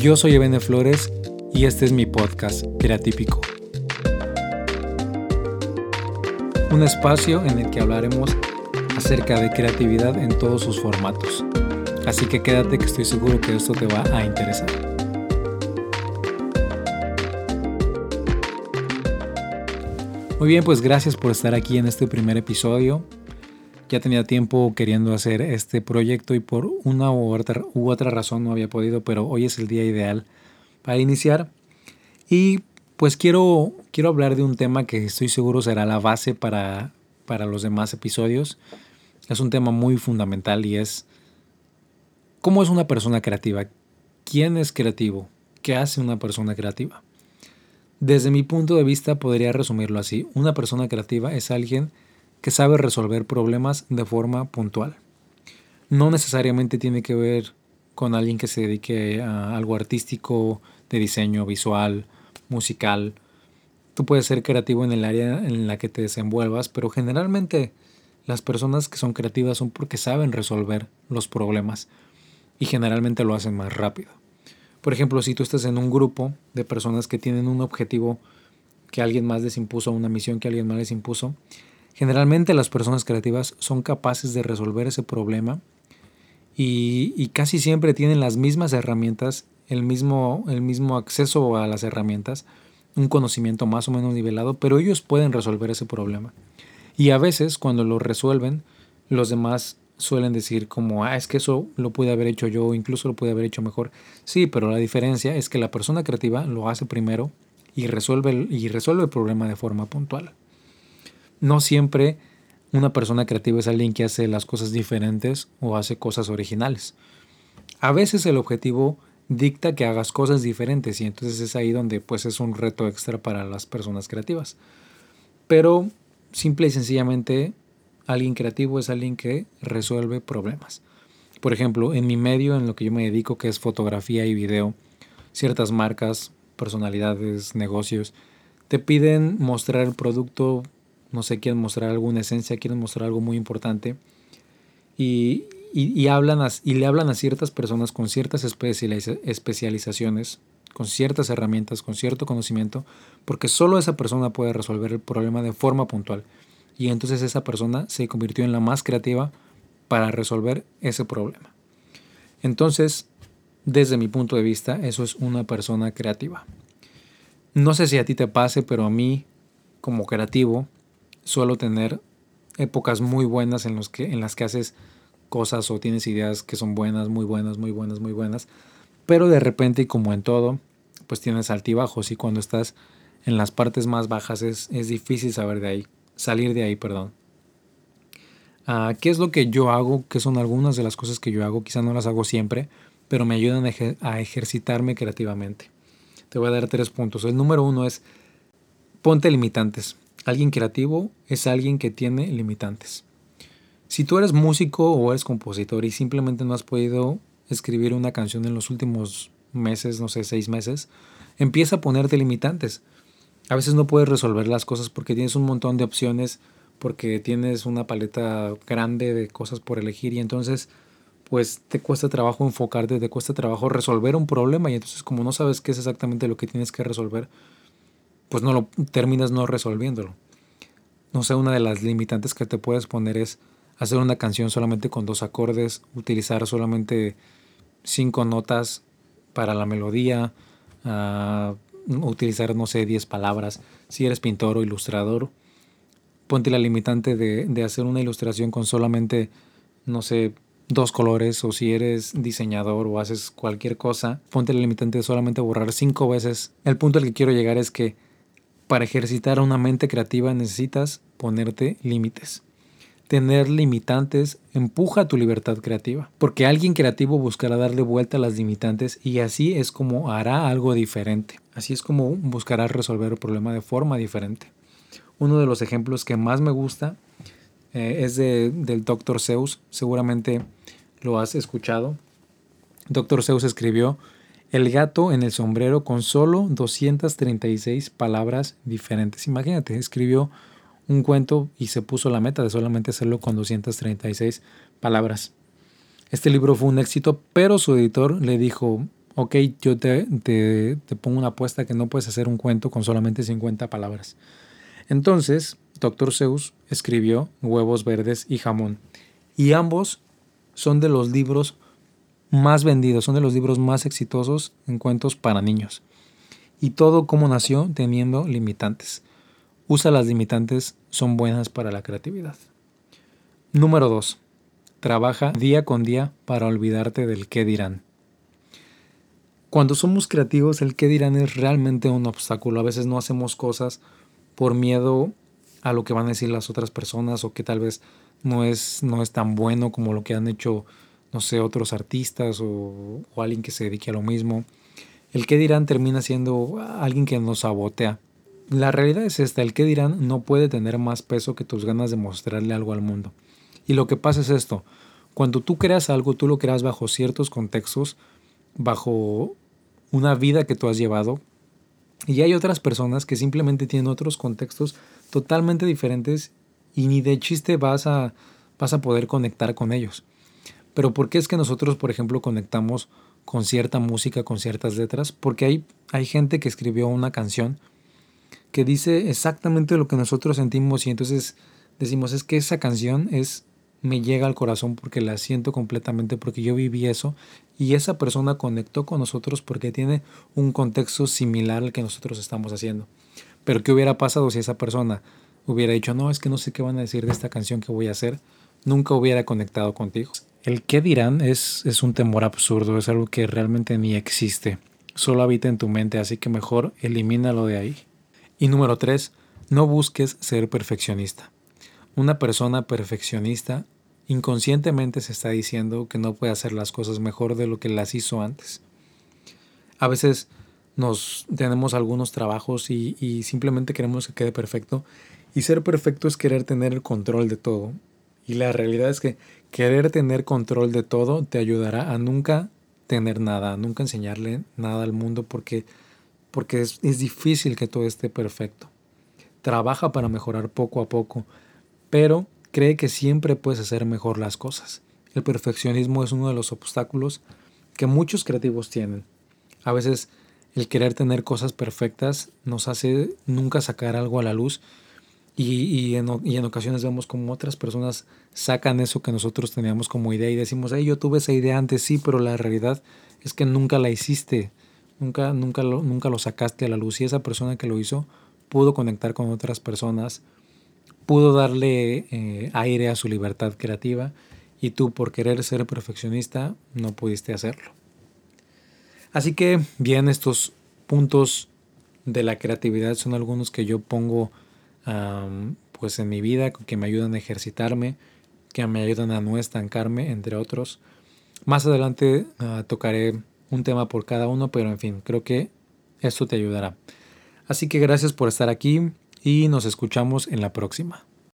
Yo soy Ebene Flores y este es mi podcast Creatípico. Un espacio en el que hablaremos acerca de creatividad en todos sus formatos. Así que quédate que estoy seguro que esto te va a interesar. Muy bien, pues gracias por estar aquí en este primer episodio. Ya tenía tiempo queriendo hacer este proyecto y por una u otra, u otra razón no había podido, pero hoy es el día ideal para iniciar. Y pues quiero, quiero hablar de un tema que estoy seguro será la base para, para los demás episodios. Es un tema muy fundamental y es cómo es una persona creativa. ¿Quién es creativo? ¿Qué hace una persona creativa? Desde mi punto de vista podría resumirlo así. Una persona creativa es alguien sabe resolver problemas de forma puntual. No necesariamente tiene que ver con alguien que se dedique a algo artístico, de diseño visual, musical. Tú puedes ser creativo en el área en la que te desenvuelvas, pero generalmente las personas que son creativas son porque saben resolver los problemas y generalmente lo hacen más rápido. Por ejemplo, si tú estás en un grupo de personas que tienen un objetivo que alguien más les impuso, una misión que alguien más les impuso, generalmente las personas creativas son capaces de resolver ese problema y, casi siempre tienen las mismas herramientas, el mismo, el mismo acceso a las herramientas, un conocimiento más o menos nivelado, pero ellos pueden resolver ese problema. Y a veces cuando lo resuelven, los demás suelen decir como, ah, es que eso lo pude haber hecho yo, incluso lo pude haber hecho mejor. Sí, pero la diferencia es que la persona creativa lo hace primero y resuelve, y resuelve el problema de forma puntual. No siempre una persona creativa es alguien que hace las cosas diferentes o hace cosas originales. A veces el objetivo dicta que hagas cosas diferentes y entonces es ahí donde pues es un reto extra para las personas creativas. Pero simple y sencillamente Alguien creativo es alguien que resuelve problemas. Por ejemplo, en mi medio, en lo que yo me dedico, que es fotografía y video, ciertas marcas, personalidades, negocios, te piden mostrar el producto, no sé, quieren mostrar alguna esencia, quieren mostrar algo muy importante y, hablan y le hablan a ciertas personas con ciertas especializaciones, con ciertas herramientas, con cierto conocimiento, porque solo esa persona puede resolver el problema de forma puntual y entonces esa persona se convirtió en la más creativa para resolver ese problema. Entonces, desde mi punto de vista, eso es una persona creativa. No sé si a ti te pase, pero a mí, como creativo, suelo tener épocas muy buenas en, los que, en las que haces cosas o tienes ideas que son buenas, muy buenas, muy buenas, muy buenas. Pero de repente, y como en todo, pues tienes altibajos y cuando estás en las partes más bajas es, es difícil saber de ahí salir de ahí, perdón. Ah, ¿Qué es lo que yo hago? ¿Qué son algunas de las cosas que yo hago? Quizá no las hago siempre, pero me ayudan a ejercitarme creativamente. Te voy a dar tres puntos. El número uno es ponte limitantes. Alguien creativo es alguien que tiene limitantes. Si tú eres músico o eres compositor y simplemente no has podido escribir una canción en los últimos meses, no sé, seis meses, empieza a ponerte limitantes a veces no puedes resolver las cosas porque tienes un montón de opciones, porque tienes una paleta grande de cosas por elegir y entonces pues te cuesta trabajo enfocarte, te cuesta trabajo resolver un problema y entonces como no sabes qué es exactamente lo que tienes que resolver, pues no lo terminas no resolviéndolo. No sé, una de las limitantes que te puedes poner es hacer una canción solamente con dos acordes, utilizar solamente cinco notas para la melodía, uh, utilizar, no sé, 10 palabras. Si eres pintor o ilustrador, ponte la limitante de, hacer una ilustración con solamente, no sé, dos colores. O si eres diseñador o haces cualquier cosa, ponte la limitante de solamente borrar cinco veces. El punto al que quiero llegar es que para ejercitar una mente creativa necesitas ponerte límites tener limitantes empuja tu libertad creativa, porque alguien creativo buscará darle vuelta a las limitantes y así es como hará algo diferente, así es como buscará resolver el problema de forma diferente. Uno de los ejemplos que más me gusta eh, es del Dr. Zeus, seguramente lo has escuchado. Dr. Zeus escribió El gato en el sombrero con solo 236 palabras diferentes. Imagínate, escribió un cuento y se puso la meta de solamente hacerlo con 236 palabras. Este libro fue un éxito, pero su editor le dijo, ok, yo te, te, pongo una apuesta que no puedes hacer un cuento con solamente 50 palabras. Entonces, Dr. Seuss escribió Huevos Verdes y Jamón. Y ambos son de los libros más vendidos, son de los libros más exitosos en cuentos para niños. Y todo como nació teniendo limitantes. Usa las limitantes, son buenas para la creatividad. Número 2. Trabaja día con día para olvidarte del qué dirán. Cuando somos creativos, el qué dirán es realmente un obstáculo. A veces no hacemos cosas por miedo a lo que van a decir las otras personas o que tal vez no es, no es tan bueno como lo que han hecho, no sé, otros artistas o, alguien que se dedique a lo mismo. El qué dirán termina siendo alguien que nos sabotea. La realidad es esta, el qué dirán no puede tener más peso que tus ganas de mostrarle algo al mundo. Y lo que pasa es esto, cuando tú creas algo, tú lo creas bajo ciertos contextos, bajo una vida que tú has llevado, y hay otras personas que simplemente tienen otros contextos totalmente diferentes y ni de chiste vas a, vas a poder conectar con ellos. Pero ¿por qué es que nosotros, por ejemplo, conectamos con cierta música, con ciertas letras? Porque hay, hay gente que escribió una canción que dice exactamente lo que nosotros sentimos y entonces decimos es que esa canción es me llega al corazón porque la siento completamente porque yo viví eso y esa persona conectó con nosotros porque tiene un contexto similar al que nosotros estamos haciendo. Pero ¿qué hubiera pasado si esa persona hubiera dicho, no, es que no sé qué van a decir de esta canción que voy a hacer? Nunca hubiera conectado contigo. El qué dirán es, es un temor absurdo, es algo que realmente ni existe. Solo habita en tu mente, así que mejor elimínalo de ahí. Y número tres, no busques ser perfeccionista. Una persona perfeccionista inconscientemente se está diciendo que no puede hacer las cosas mejor de lo que las hizo antes. A veces nos tenemos algunos trabajos y, y, simplemente queremos que quede perfecto. Y ser perfecto es querer tener el control de todo. Y la realidad es que querer tener control de todo te ayudará a nunca tener nada, a nunca enseñarle nada al mundo porque, porque es, es difícil que todo esté perfecto. Trabaja para mejorar poco a poco pero cree que siempre puedes hacer mejor las cosas. El perfeccionismo es uno de los obstáculos que muchos creativos tienen. A veces el querer tener cosas perfectas nos hace nunca sacar algo a la luz y, en, ocasiones vemos como otras personas sacan eso que nosotros teníamos como idea y decimos, hey, yo tuve esa idea antes, sí, pero la realidad es que nunca la hiciste, nunca, nunca, nunca lo sacaste a la luz y esa persona que lo hizo pudo conectar con otras personas, pudo darle eh, aire a su libertad creativa y tú por querer ser perfeccionista no pudiste hacerlo. Así que bien, estos puntos de la creatividad son algunos que yo pongo pues en mi vida, que me ayudan a ejercitarme, que me ayudan a no estancarme, entre otros. Más adelante ah, tocaré un tema por cada uno, pero en fin, creo que esto te ayudará. Así que gracias por estar aquí y nos escuchamos en la próxima.